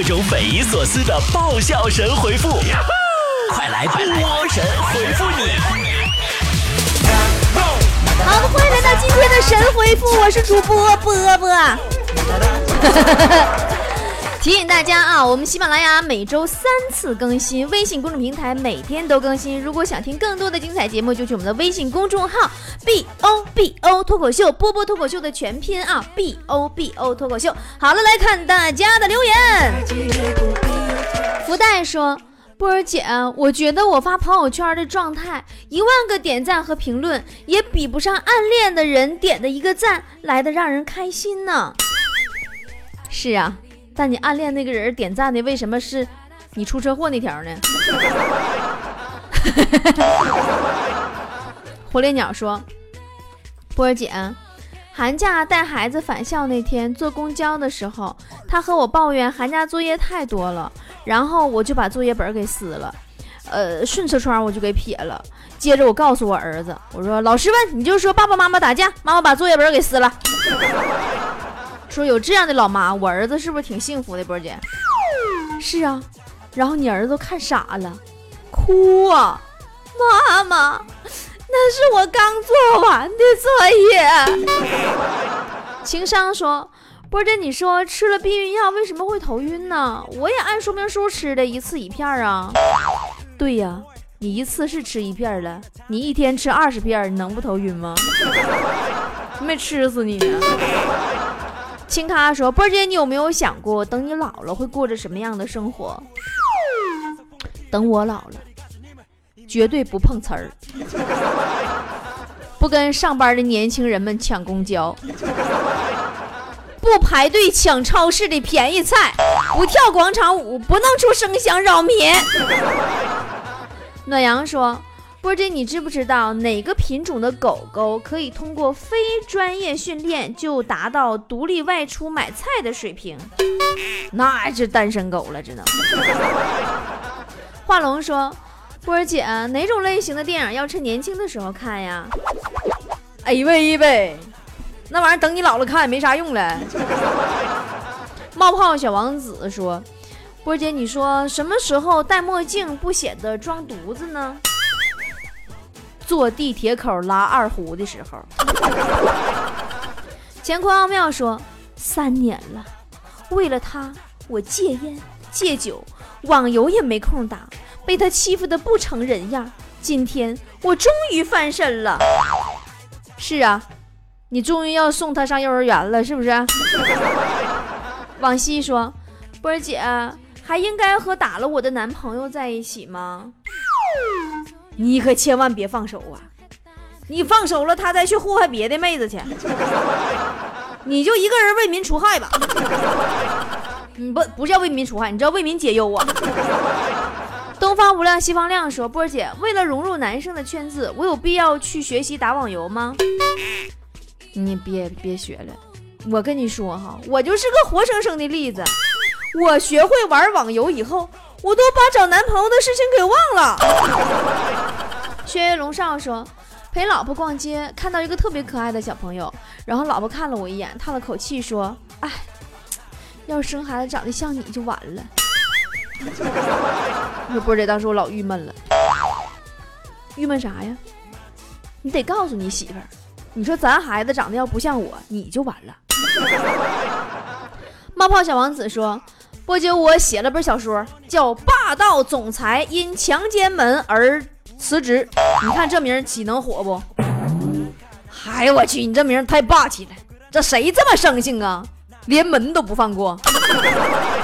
各种匪夷所思的爆笑神回复，快来波神回复你！好的，欢迎来到今天的神回复，我是主播波波。提醒大家啊，我们喜马拉雅每周三次更新，微信公众平台每天都更新。如果想听更多的精彩节目，就去我们的微信公众号 B O B O 脱口秀，波波脱口秀的全拼啊，B O B O 脱口秀。好了，来看大家的留言。福袋说。波儿姐，我觉得我发朋友圈的状态，一万个点赞和评论，也比不上暗恋的人点的一个赞来的让人开心呢。是啊。但你暗恋那个人点赞的，为什么是你出车祸那条呢？火烈鸟说：“波儿姐，寒假带孩子返校那天坐公交的时候，他和我抱怨寒假作业太多了，然后我就把作业本给撕了，呃，顺车窗我就给撇了。接着我告诉我儿子，我说老师问你就说爸爸妈妈打架，妈妈把作业本给撕了。”说有这样的老妈，我儿子是不是挺幸福的？波姐，是啊。然后你儿子看傻了，哭啊！妈妈，那是我刚做完的作业。情商说，波姐，你说吃了避孕药为什么会头晕呢？我也按说明书吃的，一次一片啊。对呀，你一次是吃一片了，你一天吃二十片，你能不头晕吗？没吃死你呢。青咖说：“波姐，你有没有想过，等你老了会过着什么样的生活？等我老了，绝对不碰瓷儿，不跟上班的年轻人们抢公交，不排队抢超市的便宜菜，不跳广场舞，不弄出声响扰民。”暖阳说。波姐，你知不知道哪个品种的狗狗可以通过非专业训练就达到独立外出买菜的水平？那是单身狗了，只能。画龙说：“波姐，哪种类型的电影要趁年轻的时候看呀？”A V 呗，那玩意儿等你老了看也没啥用了。冒泡小王子说：“波姐，你说什么时候戴墨镜不显得装犊子呢？”坐地铁口拉二胡的时候，乾坤奥妙说：“三年了，为了他，我戒烟戒酒，网游也没空打，被他欺负的不成人样。今天我终于翻身了。是啊，你终于要送他上幼儿园了，是不是？” 往西说：“波儿姐，还应该和打了我的男朋友在一起吗？”你可千万别放手啊！你放手了，他再去祸害别的妹子去，你就一个人为民除害吧。你不不叫为民除害，你知道为民解忧啊。东方无量西方亮说：“波儿姐，为了融入男生的圈子，我有必要去学习打网游吗？”你别别学了，我跟你说哈，我就是个活生生的例子。我学会玩网游以后。我都把找男朋友的事情给忘了。轩辕龙少说，陪老婆逛街，看到一个特别可爱的小朋友，然后老婆看了我一眼，叹了口气说：“哎，要是生孩子长得像你就完了。”说波姐，当时我老郁闷了，郁闷啥呀？你得告诉你媳妇儿，你说咱孩子长得要不像我，你就完了。冒泡小王子说。波姐，我写了本小说，叫《霸道总裁因强奸门而辞职》。你看这名岂能火不？哎呦我去，你这名太霸气了！这谁这么生性啊？连门都不放过。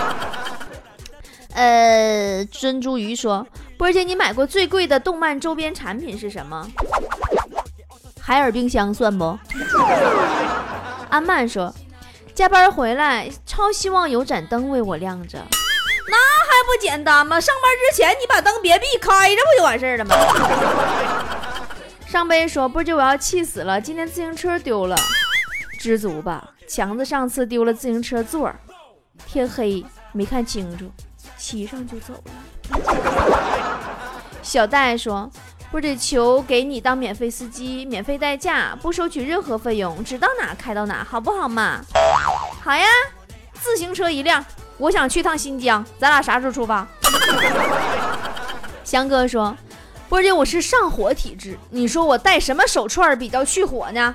呃，珍珠鱼说，波姐，你买过最贵的动漫周边产品是什么？海尔冰箱算不？安曼说。加班回来，超希望有盏灯为我亮着，那还不简单吗？上班之前你把灯别闭，开着不就完事儿了吗？上杯说：“不就我要气死了，今天自行车丢了，知足吧。强子上次丢了自行车座，天黑没看清楚，骑上就走了。”小戴说。或者求给你当免费司机，免费代驾，不收取任何费用，只到哪开到哪，好不好嘛？好呀，自行车一辆，我想去趟新疆，咱俩啥时候出发？翔哥说，波姐，我是上火体质，你说我戴什么手串比较去火呢？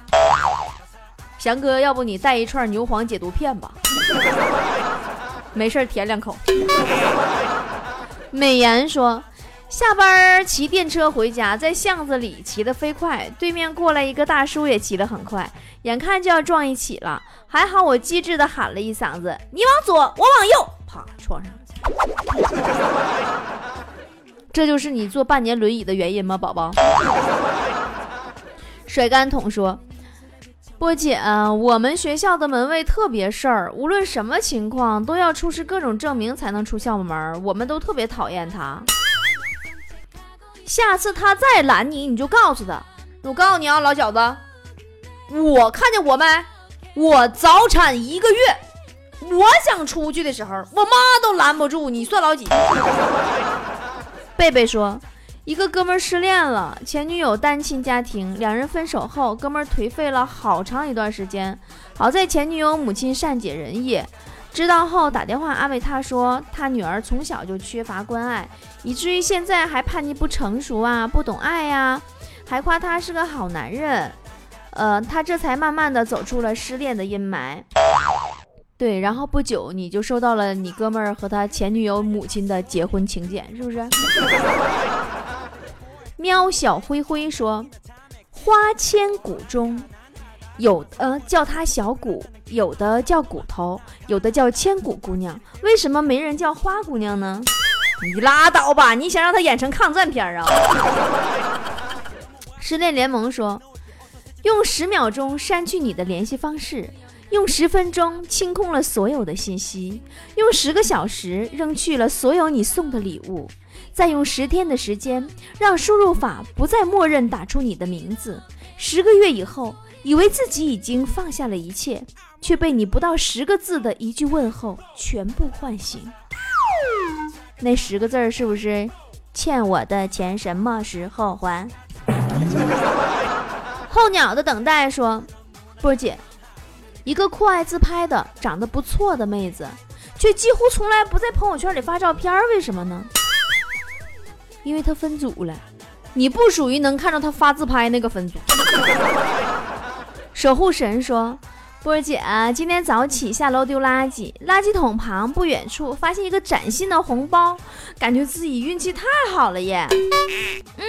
翔哥，要不你带一串牛黄解毒片吧，没事舔两口。美颜说，下班骑电车回家，在巷子里骑得飞快，对面过来一个大叔也骑得很快，眼看就要撞一起了，还好我机智的喊了一嗓子：“你往左，我往右。”啪，撞上了。这就是你坐半年轮椅的原因吗，宝宝？甩干桶说。波姐，我们学校的门卫特别事儿，无论什么情况都要出示各种证明才能出校门，我们都特别讨厌他。下次他再拦你，你就告诉他。我告诉你啊，老小子，我看见我没？我早产一个月，我想出去的时候，我妈都拦不住，你算老几？贝贝说。一个哥们失恋了，前女友单亲家庭，两人分手后，哥们颓废了好长一段时间。好在前女友母亲善解人意，知道后打电话安慰他说，他女儿从小就缺乏关爱，以至于现在还叛逆不成熟啊，不懂爱呀，还夸他是个好男人。呃，他这才慢慢的走出了失恋的阴霾。对，然后不久你就收到了你哥们儿和他前女友母亲的结婚请柬，是不是？喵小灰灰说：“花千骨中，有呃叫她小骨，有的叫骨头，有的叫千骨姑娘。为什么没人叫花姑娘呢？你拉倒吧！你想让她演成抗战片啊？” 失恋联盟说：“用十秒钟删去你的联系方式，用十分钟清空了所有的信息，用十个小时扔去了所有你送的礼物。”再用十天的时间，让输入法不再默认打出你的名字。十个月以后，以为自己已经放下了一切，却被你不到十个字的一句问候全部唤醒。那十个字儿是不是欠我的钱什么时候还？候鸟的等待说：“波姐，一个酷爱自拍的、长得不错的妹子，却几乎从来不在朋友圈里发照片，为什么呢？”因为她分组了，你不属于能看到她发自拍那个分组。守护神说：“波儿姐，今天早起下楼丢垃圾，垃圾桶旁不远处发现一个崭新的红包，感觉自己运气太好了耶。嗯，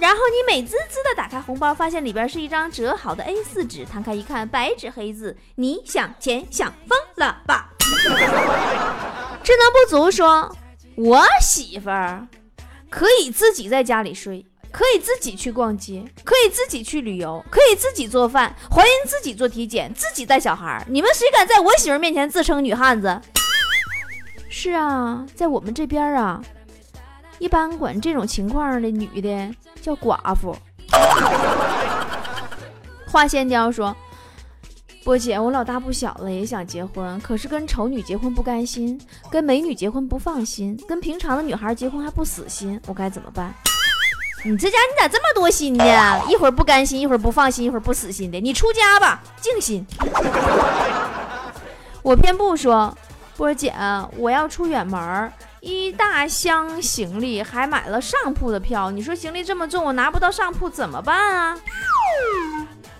然后你美滋滋的打开红包，发现里边是一张折好的 A4 纸，摊开一看，白纸黑字，你想钱想疯了吧？智能不足说：我媳妇儿。”可以自己在家里睡，可以自己去逛街，可以自己去旅游，可以自己做饭，怀孕自己做体检，自己带小孩。你们谁敢在我媳妇面前自称女汉子？是啊，在我们这边啊，一般管这种情况的女的叫寡妇。花仙雕说。波姐，我老大不小了，也想结婚，可是跟丑女结婚不甘心，跟美女结婚不放心，跟平常的女孩结婚还不死心，我该怎么办？你这家你咋这么多心呢？一会儿不甘心，一会儿不放心，一会儿不死心的。你出家吧，静心。我偏不说，波姐，我要出远门儿，一大箱行李，还买了上铺的票。你说行李这么重，我拿不到上铺怎么办啊？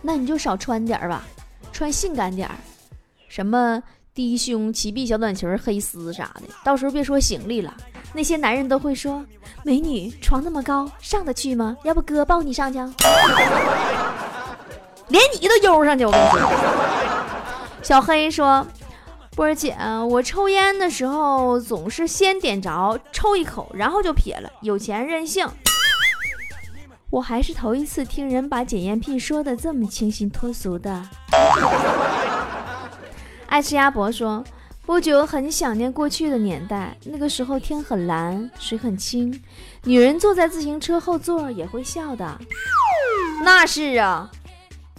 那你就少穿点儿吧。穿性感点儿，什么低胸、齐臂小短裙、黑丝啥的，到时候别说行李了，那些男人都会说：“美女，床那么高，上得去吗？要不哥抱你上去？” 连你都悠上去，我跟你说。小黑说：“波儿姐，我抽烟的时候总是先点着抽一口，然后就撇了，有钱任性。”我还是头一次听人把检验屁说的这么清新脱俗的。爱吃鸭脖说，不久很想念过去的年代，那个时候天很蓝，水很清，女人坐在自行车后座也会笑的。那是啊，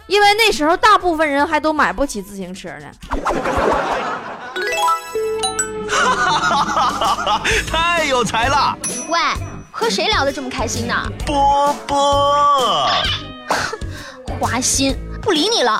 因为那时候大部分人还都买不起自行车呢。哈哈哈哈哈！太有才了。喂。和谁聊得这么开心呢？波波，花心，不理你了。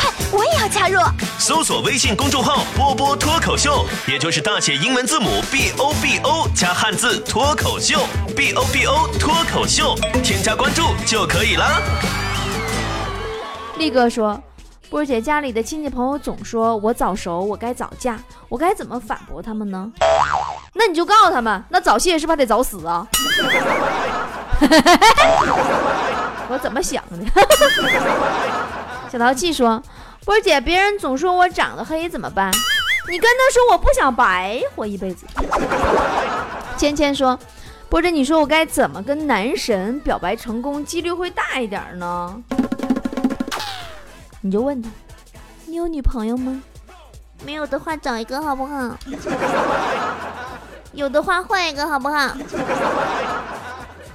快，我也要加入。搜索微信公众号“波波脱口秀”，也就是大写英文字母 B O B O 加汉字脱口秀，B O B O 脱口秀，添加关注就可以了。力哥说，波姐家里的亲戚朋友总说我早熟，我该早嫁，我该怎么反驳他们呢？那你就告诉他们，那早泄是不是得早死啊？我怎么想的？小淘气说，波姐，别人总说我长得黑怎么办？你跟他说我不想白活一辈子。芊芊说，波姐，你说我该怎么跟男神表白成功，几率会大一点呢？你就问他，你有女朋友吗？没有的话找一个好不好？有的话换一个好不好？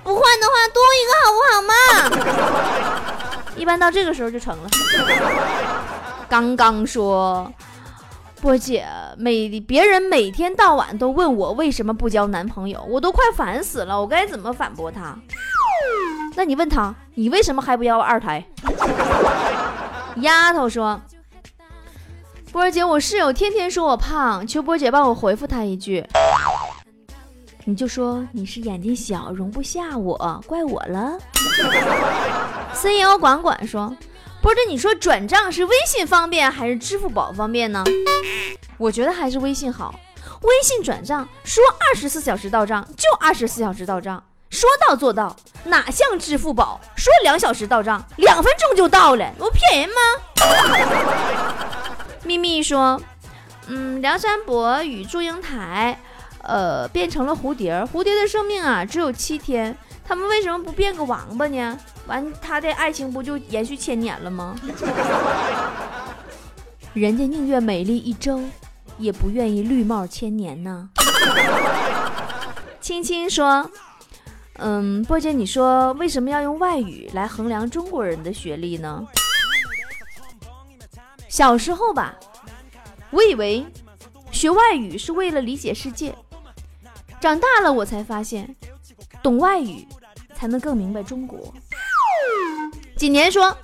不换的话多一个好不好嘛？一般到这个时候就成了。刚刚说，波姐每别人每天到晚都问我为什么不交男朋友，我都快烦死了，我该怎么反驳他？那你问他，你为什么还不要二胎？丫头说：“波姐，我室友天天说我胖，求波姐帮我回复他一句，你就说你是眼睛小，容不下我，怪我了。”CEO 管管说：“波儿姐，你说转账是微信方便还是支付宝方便呢？我觉得还是微信好。微信转账说二十四小时到账就二十四小时到账。”说到做到，哪像支付宝说两小时到账，两分钟就到了，我骗人吗？咪咪说，嗯，梁山伯与祝英台，呃，变成了蝴蝶，蝴蝶的生命啊只有七天，他们为什么不变个王八呢？完，他的爱情不就延续千年了吗？人家宁愿美丽一周，也不愿意绿帽千年呢。青青说。嗯，波姐，你说为什么要用外语来衡量中国人的学历呢？小时候吧，我以为学外语是为了理解世界。长大了，我才发现，懂外语才能更明白中国。几年说，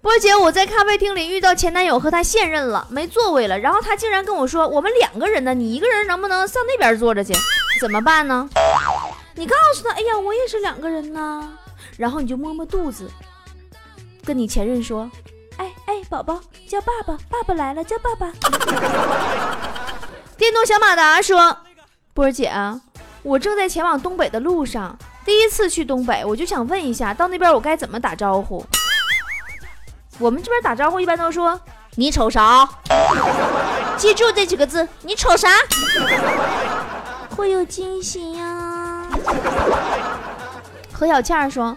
波姐，我在咖啡厅里遇到前男友和他现任了，没座位了，然后他竟然跟我说，我们两个人呢，你一个人能不能上那边坐着去？怎么办呢？你告诉他，哎呀，我也是两个人呢。然后你就摸摸肚子，跟你前任说，哎哎，宝宝叫爸爸，爸爸来了叫爸爸。电动小马达说，波儿姐，我正在前往东北的路上，第一次去东北，我就想问一下，到那边我该怎么打招呼？我们这边打招呼一般都说，你瞅啥？记住这几个字，你瞅啥？会有惊喜呀。何小倩说：“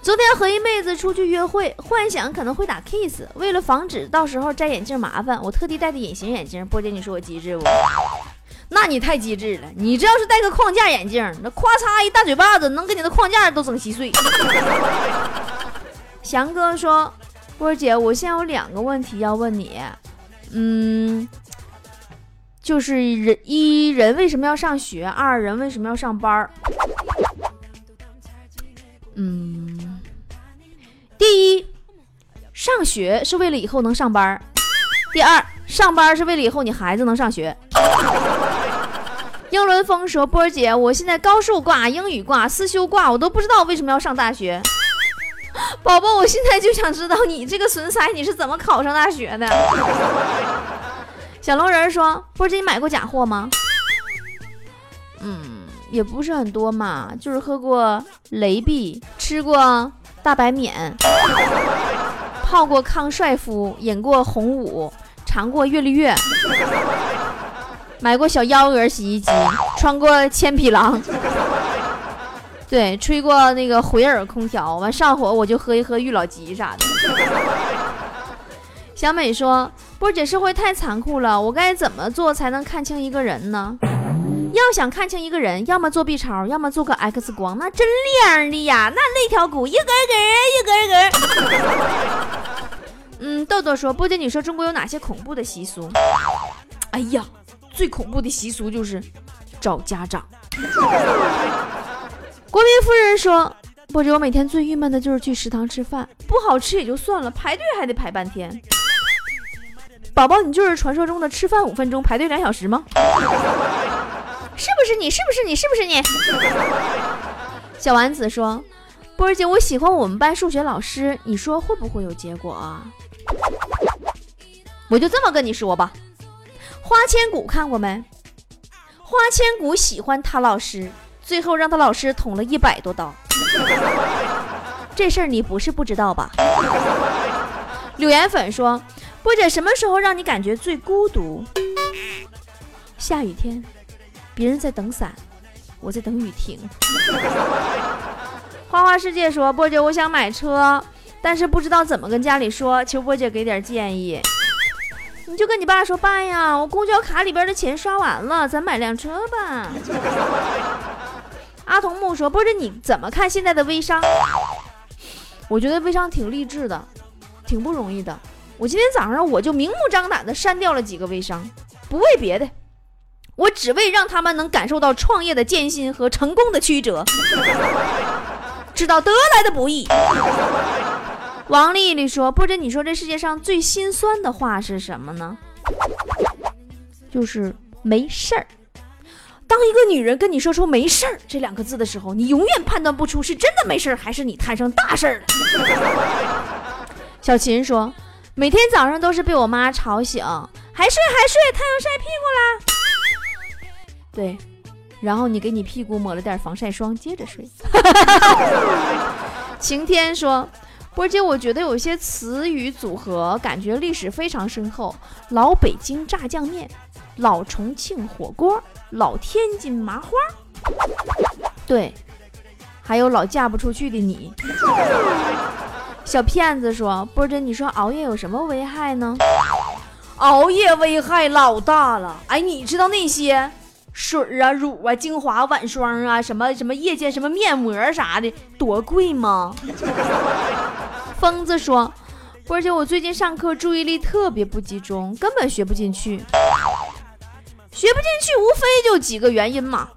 昨天和一妹子出去约会，幻想可能会打 kiss，为了防止到时候摘眼镜麻烦，我特地戴的隐形眼镜。波姐，你说我机智不？那你太机智了。你这要是戴个框架眼镜，那咵嚓一大嘴巴子，能给你的框架都整稀碎。”翔哥说：“波姐，我现在有两个问题要问你，嗯。”就是人一人为什么要上学？二人为什么要上班？嗯，第一，上学是为了以后能上班；第二，上班是为了以后你孩子能上学。英伦风说：“波儿姐，我现在高数挂、英语挂、思修挂，我都不知道为什么要上大学。宝宝，我现在就想知道你这个损塞你是怎么考上大学的？”小龙人说：“波姐，你买过假货吗？嗯，也不是很多嘛，就是喝过雷碧，吃过大白免，泡过康帅夫，饮过红五，尝过月绿月，买过小幺蛾洗衣机，穿过千匹狼，对，吹过那个回耳空调，完上火我就喝一喝玉老吉啥的。”小美说。波姐，社会太残酷了，我该怎么做才能看清一个人呢？要想看清一个人，要么做 B 超，要么做个 X 光，那真亮的呀，那肋条骨一根根一根根。嗯，豆豆说，波姐，你说中国有哪些恐怖的习俗？哎呀，最恐怖的习俗就是找家长。国民夫人说，波姐，我每天最郁闷的就是去食堂吃饭，不好吃也就算了，排队还得排半天。宝宝，你就是传说中的吃饭五分钟排队两小时吗？是不是你？是不是你？是不是你？小丸子说：“波儿姐，我喜欢我们班数学老师，你说会不会有结果啊？”我就这么跟你说吧，花千骨看过没？花千骨喜欢他老师，最后让他老师捅了一百多刀。这事儿你不是不知道吧？柳岩粉说。波姐什么时候让你感觉最孤独？下雨天，别人在等伞，我在等雨停。花花世界说：波姐，我想买车，但是不知道怎么跟家里说，求波姐给点建议。你就跟你爸说，爸呀，我公交卡里边的钱刷完了，咱买辆车吧。阿童木说：不是，你怎么看现在的微商？我觉得微商挺励志的，挺不容易的。我今天早上我就明目张胆的删掉了几个微商，不为别的，我只为让他们能感受到创业的艰辛和成功的曲折，知道得来的不易。王丽丽说：“不知你说这世界上最心酸的话是什么呢？就是没事儿。当一个女人跟你说出‘没事儿’这两个字的时候，你永远判断不出是真的没事儿，还是你摊上大事儿了。”小琴说。每天早上都是被我妈吵醒，还睡还睡，太阳晒屁股啦。对，然后你给你屁股抹了点防晒霜，接着睡。晴天说：“波姐，我觉得有些词语组合感觉历史非常深厚，老北京炸酱面，老重庆火锅，老天津麻花。对，还有老嫁不出去的你。”小骗子说：“波姐，你说熬夜有什么危害呢？熬夜危害老大了。哎，你知道那些水啊、乳啊、精华、晚霜啊，什么什么夜间什么面膜啥的多贵吗？” 疯子说：“波姐，我最近上课注意力特别不集中，根本学不进去。学不进去，无非就几个原因嘛。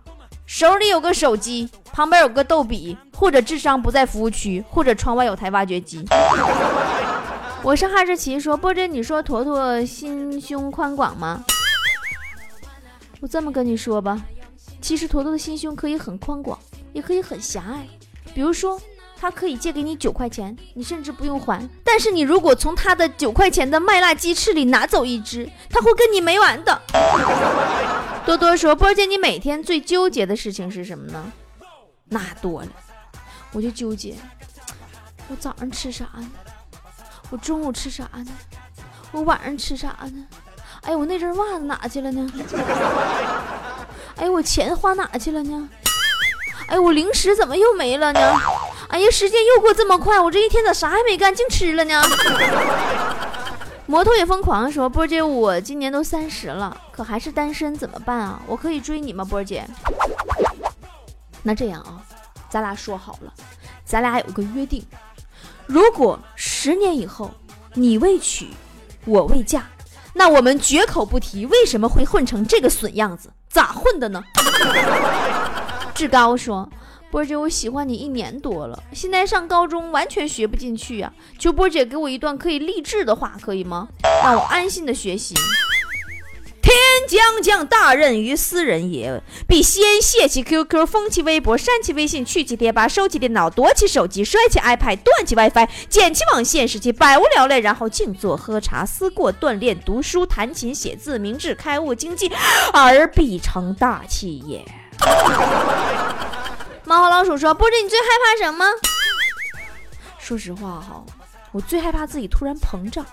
手里有个手机。”旁边有个逗比，或者智商不在服务区，或者窗外有台挖掘机。我是哈士奇说，波姐，你说坨坨心胸宽广吗？我这么跟你说吧，其实坨坨的心胸可以很宽广，也可以很狭隘。比如说，他可以借给你九块钱，你甚至不用还。但是你如果从他的九块钱的麦辣鸡翅里拿走一只，他会跟你没完的。多多说，波姐，你每天最纠结的事情是什么呢？那多了，我就纠结，我早上吃啥呢？我中午吃啥呢？我晚上吃啥呢？哎，我那只袜子哪去了呢？哎，我钱花哪去了呢？哎，我零食怎么又没了呢？哎呀，时间又过这么快，我这一天咋啥也没干，净吃了呢？摩托也疯狂说：“波姐，我今年都三十了，可还是单身，怎么办啊？我可以追你吗，波姐？”那这样啊，咱俩说好了，咱俩有个约定，如果十年以后你未娶，我未嫁，那我们绝口不提为什么会混成这个损样子，咋混的呢？志高说：“波姐，我喜欢你一年多了，现在上高中完全学不进去呀，求波姐给我一段可以励志的话，可以吗？让我安心的学习。”将将大任于斯人也，必先卸其 QQ，封其微博，删其微信，去其贴吧，收起电脑，夺其手机，摔其 iPad，断其 WiFi，剪其网线，使其百无聊赖，然后静坐喝茶，思过锻炼，读书弹琴写字，明智开悟，经济，而必成大器也。猫和老鼠说：“波姐，你最害怕什么？”说实话哈，我最害怕自己突然膨胀，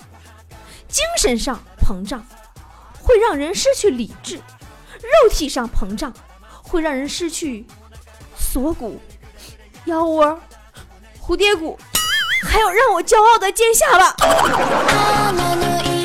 精神上膨胀。会让人失去理智，肉体上膨胀会让人失去锁骨、腰窝、蝴蝶骨，还有让我骄傲的尖下巴。